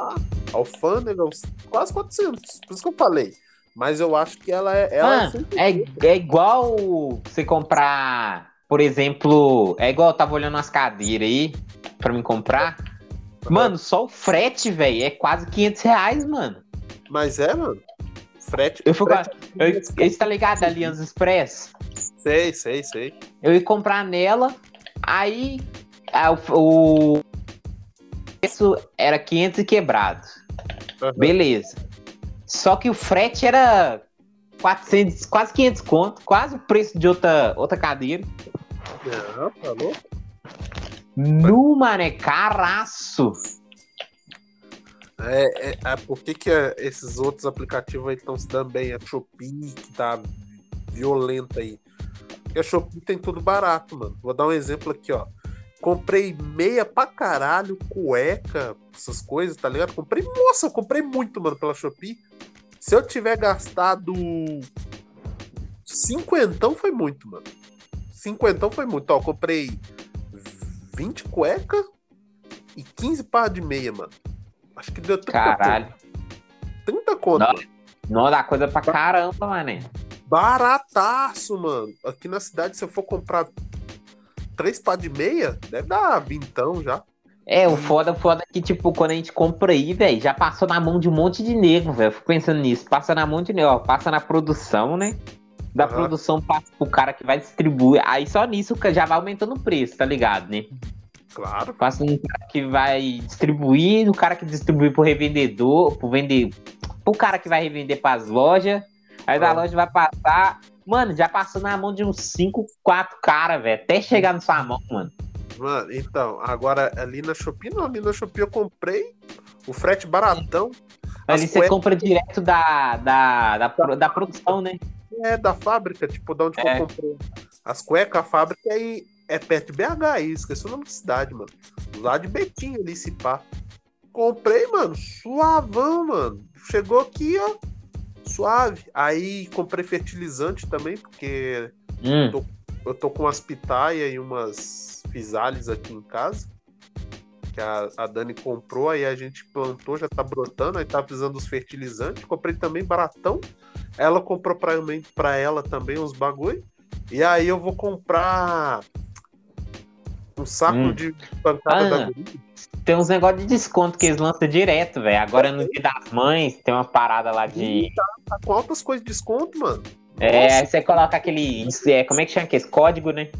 pá. Alfândega, quase 400. Por isso que eu falei. Mas eu acho que ela é. Ela Ah, é, é igual você comprar, por exemplo, é igual eu tava olhando as cadeiras aí pra me comprar. Mano, só o frete, velho, é quase 500 reais, mano. Mas é, mano. Frete. Eu fui frete Eu, esse tá ligado, Aliança Express? Sei, sei, sei. Eu ia comprar nela, aí o, o preço era 500 e quebrado. Aham. Beleza. Só que o frete era 400, quase 500 conto, quase o preço de outra, outra cadeira. Não, falou? Nu, mano, é caraço. É, é, é, por que, que é, esses outros aplicativos aí estão se dando bem? A Shopee, que tá violenta aí. Porque a Shopee tem tudo barato, mano. Vou dar um exemplo aqui, ó. Comprei meia pra caralho, cueca, essas coisas, tá ligado? Comprei, nossa, eu comprei muito, mano, pela Shopee. Se eu tiver gastado cinquentão, foi muito, mano. Cinquentão foi muito. Ó, eu comprei 20 cueca e 15 par de meia, mano. Acho que deu 30 Caralho. conto. 30 conto. Não. mano. Não dá coisa pra caramba, mané. Barataço, mano. Aqui na cidade, se eu for comprar três par de meia, deve dar vintão já. É, o foda, foda é que, tipo, quando a gente compra aí, velho, já passou na mão de um monte de nego, velho. Eu fico pensando nisso. Passa na mão de nego, ó. Passa na produção, né? Da Aham. produção passa pro cara que vai distribuir. Aí só nisso já vai aumentando o preço, tá ligado, né? Claro. Passa um cara que vai distribuir, o cara que distribui pro revendedor, pro vender. Pro cara que vai revender pras lojas. Aí da loja vai passar. Mano, já passou na mão de uns 5, 4 caras, velho. Até chegar na sua mão, mano. Mano, então, agora ali na Shopee, não, ali na Shopee eu comprei o frete baratão. Ali você cuecas compra direto da, da, da, da produção, né? é da fábrica, tipo, da onde que É. eu comprei. As cuecas, a fábrica aí é perto de BH, aí, esqueci o nome da cidade, mano. Lá de Betinho ali, se pá. Comprei, mano, suavão, mano. Chegou aqui, ó, suave. Aí comprei fertilizante também, porque Hum. eu tô com umas pitaias e umas fisales aqui em casa. Que a, a Dani comprou, aí a gente plantou, já tá brotando, aí tá precisando dos fertilizantes. Comprei também baratão. Ela comprou pra, mim- pra ela também uns bagulho. E aí eu vou comprar um saco Hum. de pancada Ah. da guria. Tem uns negócios de desconto que eles lançam direto, velho. Agora no dia das mães tem uma parada lá de. Tá com altas coisas de desconto, mano. É, aí você coloca aquele. É, como é que chama aqui? Esse código, né?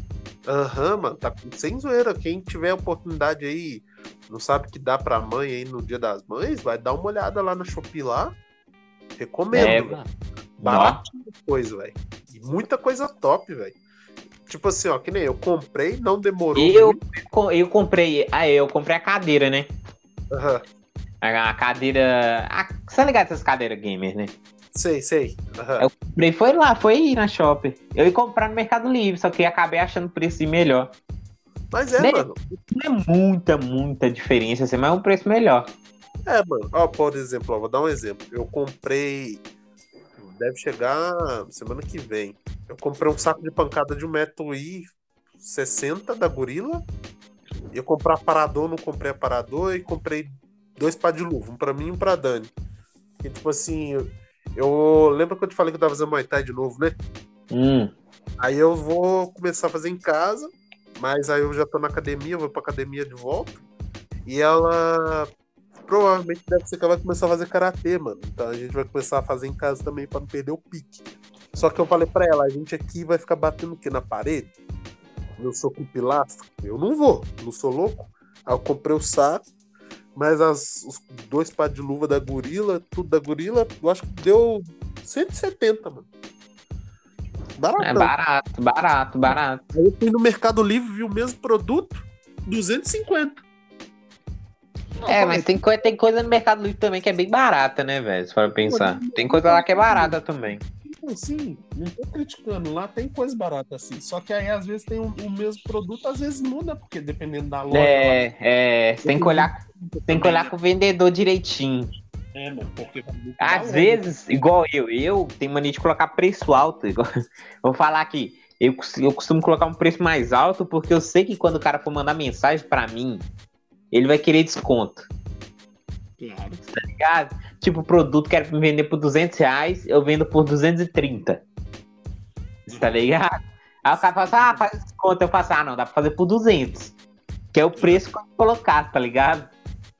Aham, mano, tá sem zoeira. Quem tiver oportunidade aí, não sabe que dá pra mãe aí no dia das mães, vai dar uma olhada lá na Shopee lá. Recomendo. É, mano. Baratinho coisa, velho. E muita coisa top, velho. Tipo assim, ó, que nem eu comprei, não demorou. Eu, muito. eu comprei. Ah, eu comprei a cadeira, né? Aham, A, a cadeira. A, você tá ligado essas cadeiras gamer, né? Sei, sei. Aham. Eu comprei, foi lá, foi na shopping. Eu ia comprar no Mercado Livre, só que acabei achando o preço melhor. Mas é, Né? mano. Não é muita, muita diferença, assim, mas é um preço melhor. É, mano. Ó, por exemplo, ó, vou dar um exemplo. Eu comprei. Deve chegar semana que vem. Eu comprei um saco de pancada de 1,60m da gorila. E eu comprei aparador, não comprei aparador. E comprei dois par de luva, um pra mim e um pra Dani. E tipo assim, eu, lembro que eu te falei que eu tava fazendo Muay Thai de novo, né? Hum. Aí eu vou começar a fazer em casa, mas aí eu já tô na academia, eu vou pra academia de volta. E ela provavelmente deve ser que ela vai começar a fazer karatê, mano. Então a gente vai começar a fazer em casa também pra não perder o pique. Só que eu falei pra ela, a gente aqui vai ficar batendo o quê? Na parede? Eu sou com pilastro? Eu não vou, não sou louco. Aí eu comprei o saco, mas as, os dois pares de luva da gorila, tudo da gorila, eu acho que deu 170, mano. Baratão. É barato, barato, barato. Aí eu fui no Mercado Livre, vi o mesmo produto, 250. É, mas tem, coi- tem coisa no Mercado Livre também que é bem barata, né, velho? Se for pensar. Tem coisa lá que é barata também. Sim, não tô criticando. Lá tem coisa barata assim. Só que aí às vezes tem um- o mesmo produto, às vezes muda, porque dependendo da loja. É, é, você tem que olhar, tem que olhar com o vendedor direitinho. É, mano, porque Às loja. vezes, igual eu, eu tenho mania de colocar preço alto. Igual, vou falar aqui, eu, eu costumo colocar um preço mais alto porque eu sei que quando o cara for mandar mensagem pra mim, ele vai querer desconto. Tá ligado? Tipo, o produto quer me vender por 200 reais, eu vendo por 230. Tá ligado? Aí o cara fala assim, ah, faz desconto. Eu faço, ah, não, dá pra fazer por 200. Que é o preço que eu colocar, tá ligado?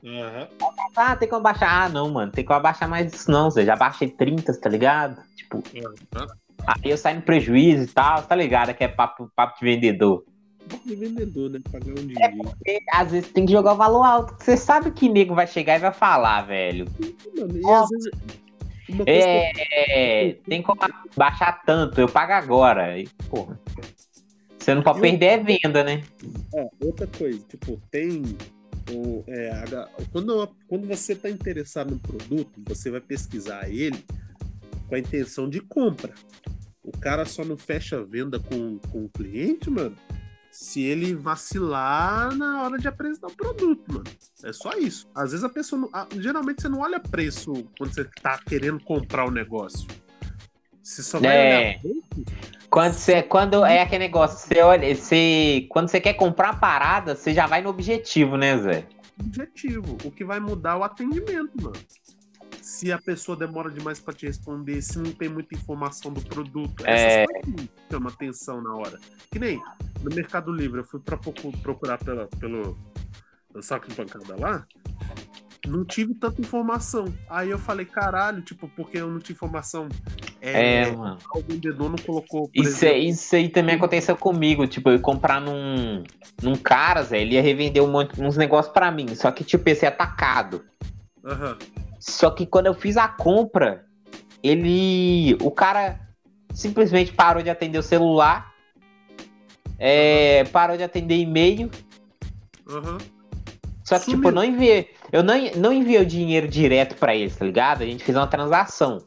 Uhum. Ah, tem como abaixar. Ah, não, mano, tem como abaixar mais disso, não. Você já baixei 30, tá ligado? Tipo, Uhum. aí eu saio no prejuízo e tal, tá ligado? Que é papo, papo de vendedor. De vendedor, né? Pagar um dinheiro. Porque às vezes tem que jogar o valor alto. Você sabe que nego vai chegar e vai falar, velho. Mano, e às vezes. Que É, é, tem como baixar tanto, eu pago agora. E, porra. Você não pode Eu- perder é venda, né? Ó, outra coisa, tipo, tem. o- é, quando, quando você está interessado no produto, você vai pesquisar ele com a intenção de compra. O cara só não fecha a venda com, com o cliente, mano, se ele vacilar na hora de apresentar o produto, mano. É só isso. Às vezes a pessoa. Não, a- geralmente você não olha preço quando você tá querendo comprar o negócio. Você só vai É. olhar preço. Quando você, quando é aquele negócio, você olha, você, quando você quer comprar uma parada, você já vai no objetivo, né, Zé? objetivo. O que vai mudar é o atendimento, mano. Se a pessoa demora demais pra te responder, se não tem muita informação do produto, É. essas coisas chamam atenção na hora. Que nem no Mercado Livre, eu fui pra procu- procurar pela, pelo, saco de pancada lá, não tive tanta informação. Aí eu falei, caralho, tipo, porque eu não tinha informação. É, É, mano. o vendedor não colocou. Isso, é- exemplo, isso aí também aconteceu comigo. Tipo, eu ia comprar num, num cara, Zé, ele ia revender um monte, uns negócios pra mim. Só que, tipo, esse é atacado. aham, Só que quando eu fiz a compra, ele. O cara simplesmente parou de atender o celular. é, parou de atender e-mail. aham. Só que, tipo, Sumiu. eu não enviei. Eu não, não enviei o dinheiro direto pra eles, tá ligado? A gente fez uma transação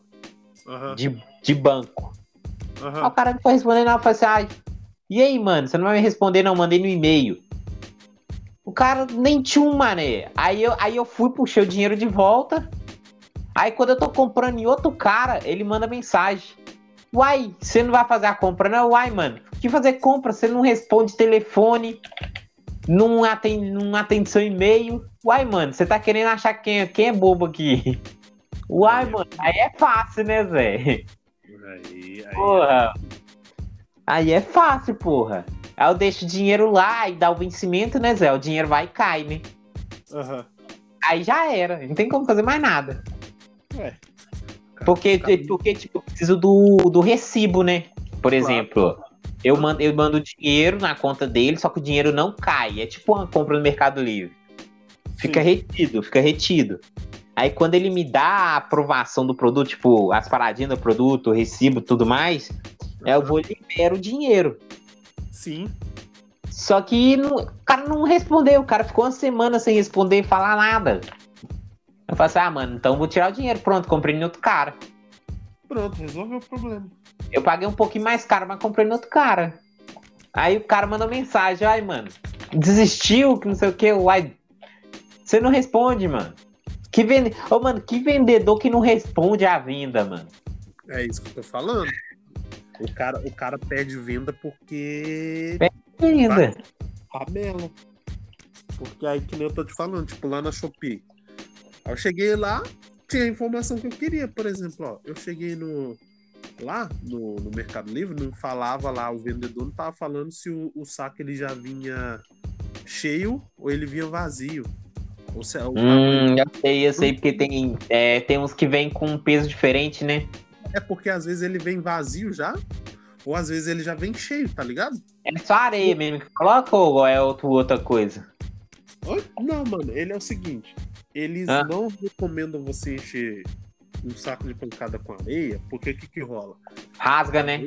aham, de, de banco. Aí o cara não foi respondendo nada, falei assim, ai, e aí, mano, você não vai me responder, não? Mandei no e-mail. O cara nem tinha um, mané. Aí eu, aí eu fui, puxei o dinheiro de volta. Aí quando eu tô comprando em outro cara, ele manda mensagem. Uai, você não vai fazer a compra, não? Uai, mano, que fazer compra? Você não responde telefone, não atende, não atende seu e-mail. Uai, mano, você tá querendo achar quem, é- quem é bobo aqui? Uai, É. mano, aí é fácil, né, Zé? Aí, aí. Porra. Aí é fácil, porra. Aí eu deixo o dinheiro lá e dá o vencimento, né, Zé? O dinheiro vai e cai, né? Aham. Aí já era. Não tem como fazer mais nada. Ué. Porque, Cara, porque tipo, eu preciso do, do recibo, né? Por exemplo, eu mando, eu mando dinheiro na conta dele, só que o dinheiro não cai. É tipo uma compra no Mercado Livre. Fica Sim. retido, fica retido. Aí quando ele me dá a aprovação do produto, tipo, as paradinhas do produto, o recibo tudo mais, eu vou libero o dinheiro. Sim. Só que não- o cara não respondeu, o cara ficou uma semana sem responder e falar nada. Eu falei assim, ah, mano, então vou tirar o dinheiro, pronto, comprei em outro cara. Pronto, resolveu o problema. Eu paguei um pouquinho mais caro, mas comprei no outro cara. Aí o cara mandou mensagem, ai, mano, desistiu, que não sei o que, uai. Você não responde, mano. Que vende... Ô, mano, que vendedor que não responde a venda, mano. É isso que eu tô falando. O cara, o cara pede venda porque Venda. tabela. Porque aí que nem eu tô te falando, tipo, lá na Shopee. Aí eu cheguei lá, tinha a informação que eu queria, por exemplo, ó. Eu cheguei no. Lá no, no Mercado Livre, não falava lá, o vendedor não tava falando se o, o saco ele já vinha cheio ou ele vinha vazio. Ou se, o tamanho- Hum, eu sei, eu sei, porque tem, é, tem uns que vem com um peso diferente, né? É porque às vezes ele vem vazio já, ou às vezes ele já vem cheio, tá ligado? É só areia mesmo que coloca ou é outro, outra coisa? Não, mano, ele é o seguinte: eles Ah. não recomendam você encher um saco de pancada com areia, porque o que, que rola? Rasga, né?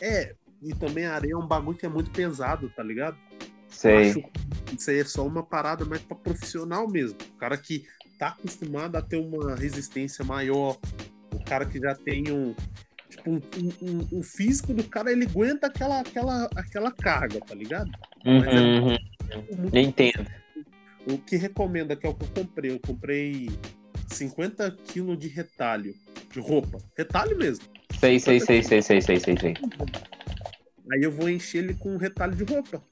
É, e também a areia é um bagulho que é muito pesado, tá ligado? Sei. Acho que isso aí é só uma parada mais pra profissional mesmo. O cara que tá acostumado a ter uma resistência maior, o cara que já tem um. Tipo, um, um- um- o físico do cara, ele aguenta aquela, aquela, aquela carga, tá ligado? Mas é Uhum, uhum. Muito entendo. O que recomenda, que é o que eu comprei. Eu comprei 50 quilos de retalho de roupa. Retalho mesmo. Sei, sei, sei, sei, sei, sei, sei, sei. Aí eu vou encher ele com um retalho de roupa.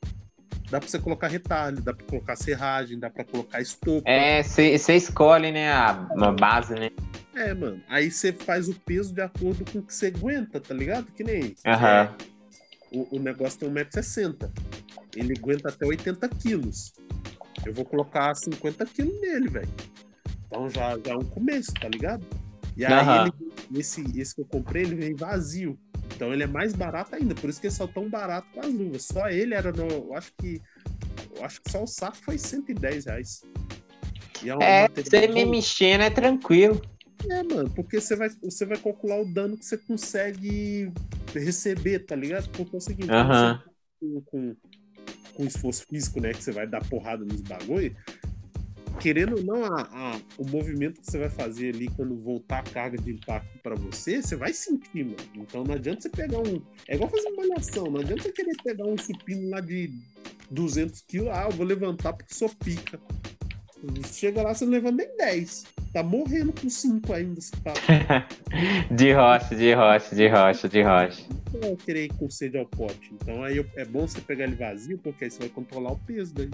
dá pra você colocar retalho, dá pra colocar serragem, dá pra colocar estopa. É, você escolhe, né, a, a base, né? É, mano. Aí você faz o peso de acordo com o que você aguenta, tá ligado? Que nem. Aham. O, o negócio tem 1,60m. Ele aguenta até 80 quilos. Eu vou colocar 50 quilos nele, velho. Então já, já é um começo, tá ligado? E aí Aham. ele- esse, esse que eu comprei, ele vem vazio. Então ele é mais barato ainda. Por isso que ele só tão barato com as luvas. Só ele era no. Eu acho que. Eu acho que só o saco foi 110 reais. E é, um É, você me mexendo é tranquilo. É, mano, porque você vai, você vai calcular o dano que você consegue receber, tá ligado? É o seguinte, Aham. você, com, com esforço físico, né, que você vai dar porrada nos bagulho, querendo ou não, a, a- o movimento que você vai fazer ali quando voltar a carga de impacto pra você, você vai sentir, mano. Então não adianta você pegar um... É igual fazer malhação, não adianta você querer pegar um supino lá de 200 quilos, ah, eu vou levantar porque sou pica. Chega lá, você não levanta nem 10. Tá morrendo com 5 ainda, papo. De rocha, de rocha, de rocha, de rocha. Não é querer ir com sede ao pote. Então aí é bom você pegar ele vazio, porque aí você vai controlar o peso daí.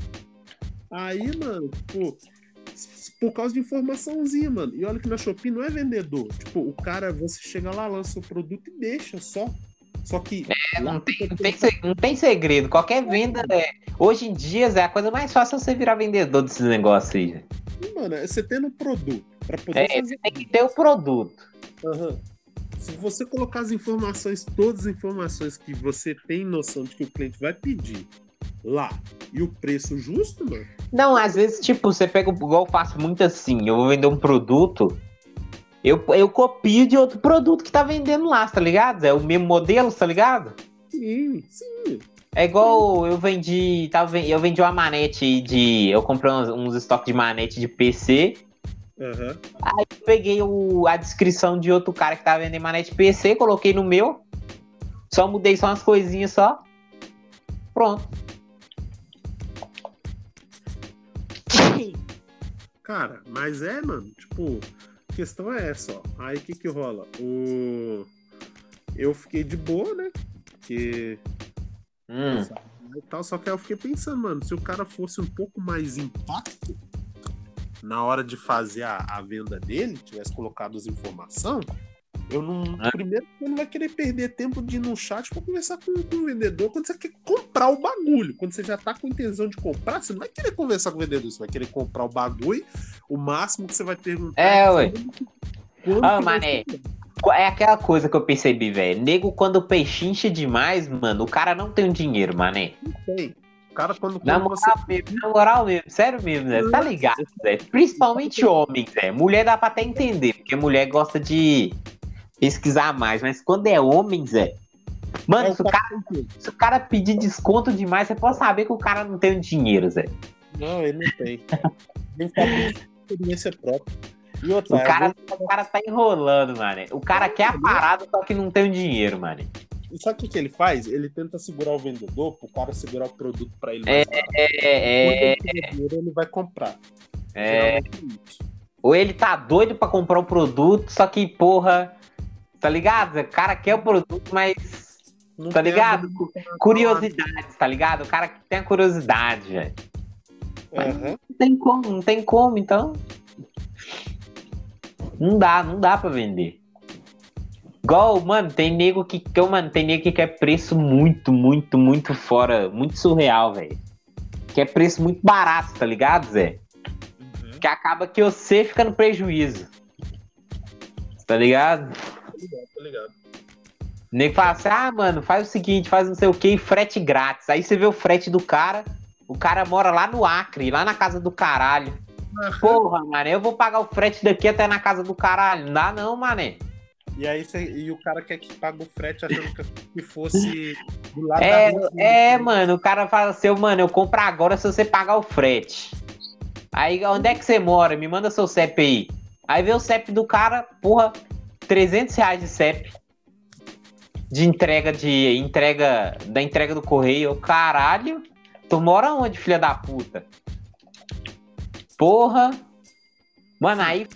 Aí, mano, tipo, por causa de informaçãozinha, mano. E olha que na Shopee não é vendedor. Tipo, o cara, você chega lá, lança o produto e deixa só. Só que. É, não, tem, não, tem, não tem segredo. Qualquer venda. É, hoje em dia é a coisa mais fácil você virar vendedor desses negócios aí. Mano, é você tendo produto pra poder É, fazer. você tem que ter o produto. Aham. Se você colocar as informações, todas as informações que você tem noção de que o cliente vai pedir lá e o preço justo, mano. Não, às vezes, tipo, você pega, igual eu faço muito assim, eu vou vender um produto, eu, eu copio de outro produto que tá vendendo lá, tá ligado? É o mesmo modelo, tá ligado? Sim, sim. É igual eu vendi, tava, ven- eu vendi uma manete de, eu comprei uns, uns estoques de manete de PC, Aham. eu peguei o, a descrição de outro cara que tava vendendo manete PC, coloquei no meu, só mudei só umas coisinhas só, pronto. Cara, mas é, mano, tipo, questão é essa, ó. Aí o que que rola? O... Eu fiquei de boa, né? Porque. Hum, E tal, só que aí eu fiquei pensando, mano, se o cara fosse um pouco mais impacto na hora de fazer a, a venda dele, tivesse colocado as informações, eu não. É. Primeiro, você não vai querer perder tempo de ir no chat pra conversar com, com o vendedor quando você quer comprar o bagulho. Quando você já tá com intenção de comprar, você não vai querer conversar com o vendedor, você vai querer comprar o bagulho. O máximo que você vai perguntar É, ué. quando Ah, mané. É aquela coisa que eu percebi, velho. Nego, quando pechincha demais, mano, o cara não tem o dinheiro, mané. Tem. O cara, quando, Na quando você. moral mesmo, na moral mesmo, sério mesmo, Zé. Tá ligado, Zé? Principalmente homem, Zé. Mulher dá pra até entender, porque mulher gosta de pesquisar mais, mas quando é homem, Zé. Mano, É, se, o cara, se o cara pedir desconto demais, você pode saber que o cara não tem dinheiro, Zé. Não, ele não tem. Nem sabe experiência própria. E outra, O cara, eu o cara tá enrolando, mano. O cara quer a parada, só que não tem o dinheiro, mano. E sabe o que, que ele faz? Ele tenta segurar o vendedor pro cara segurar o produto pra ele. É. É, é, Quando ele tiver dinheiro, ele vai comprar. é. É. Ou ele tá doido pra comprar o produto, só que, porra, tá ligado? Zé? O cara quer o produto, mas Não Tá ligado? curiosidade, tá ligado? O cara que tem a curiosidade, velho. Aham. Não tem como, não tem como, então. Não dá, não dá pra vender. Igual, mano, tem nego que, que mano, tem nego que quer preço muito, muito, muito fora, muito surreal, velho. Quer preço muito barato, tá ligado, Zé? Uhum. Que acaba que você fica no prejuízo. Tá ligado? Ligado, nego fala assim, ah, mano, faz o seguinte, faz não sei o que, frete grátis. Aí você vê o frete do cara, o cara mora lá no Acre, lá na casa do caralho. Porra, mané, eu vou pagar o frete daqui até na casa do caralho. Não dá não, mané. E aí cê- e o cara quer que pague o frete achando que- fosse do lado É, da rua. é, mano, o cara fala assim, "Ô, mano, eu compro agora se você pagar o frete. Aí, onde é que você mora? Me manda seu CEP aí. Aí vê o CEP do cara, porra, 300 reais de CEP. De entrega de entrega da entrega do correio. Caralho, tu mora onde, filha da puta? Porra. Mano, aí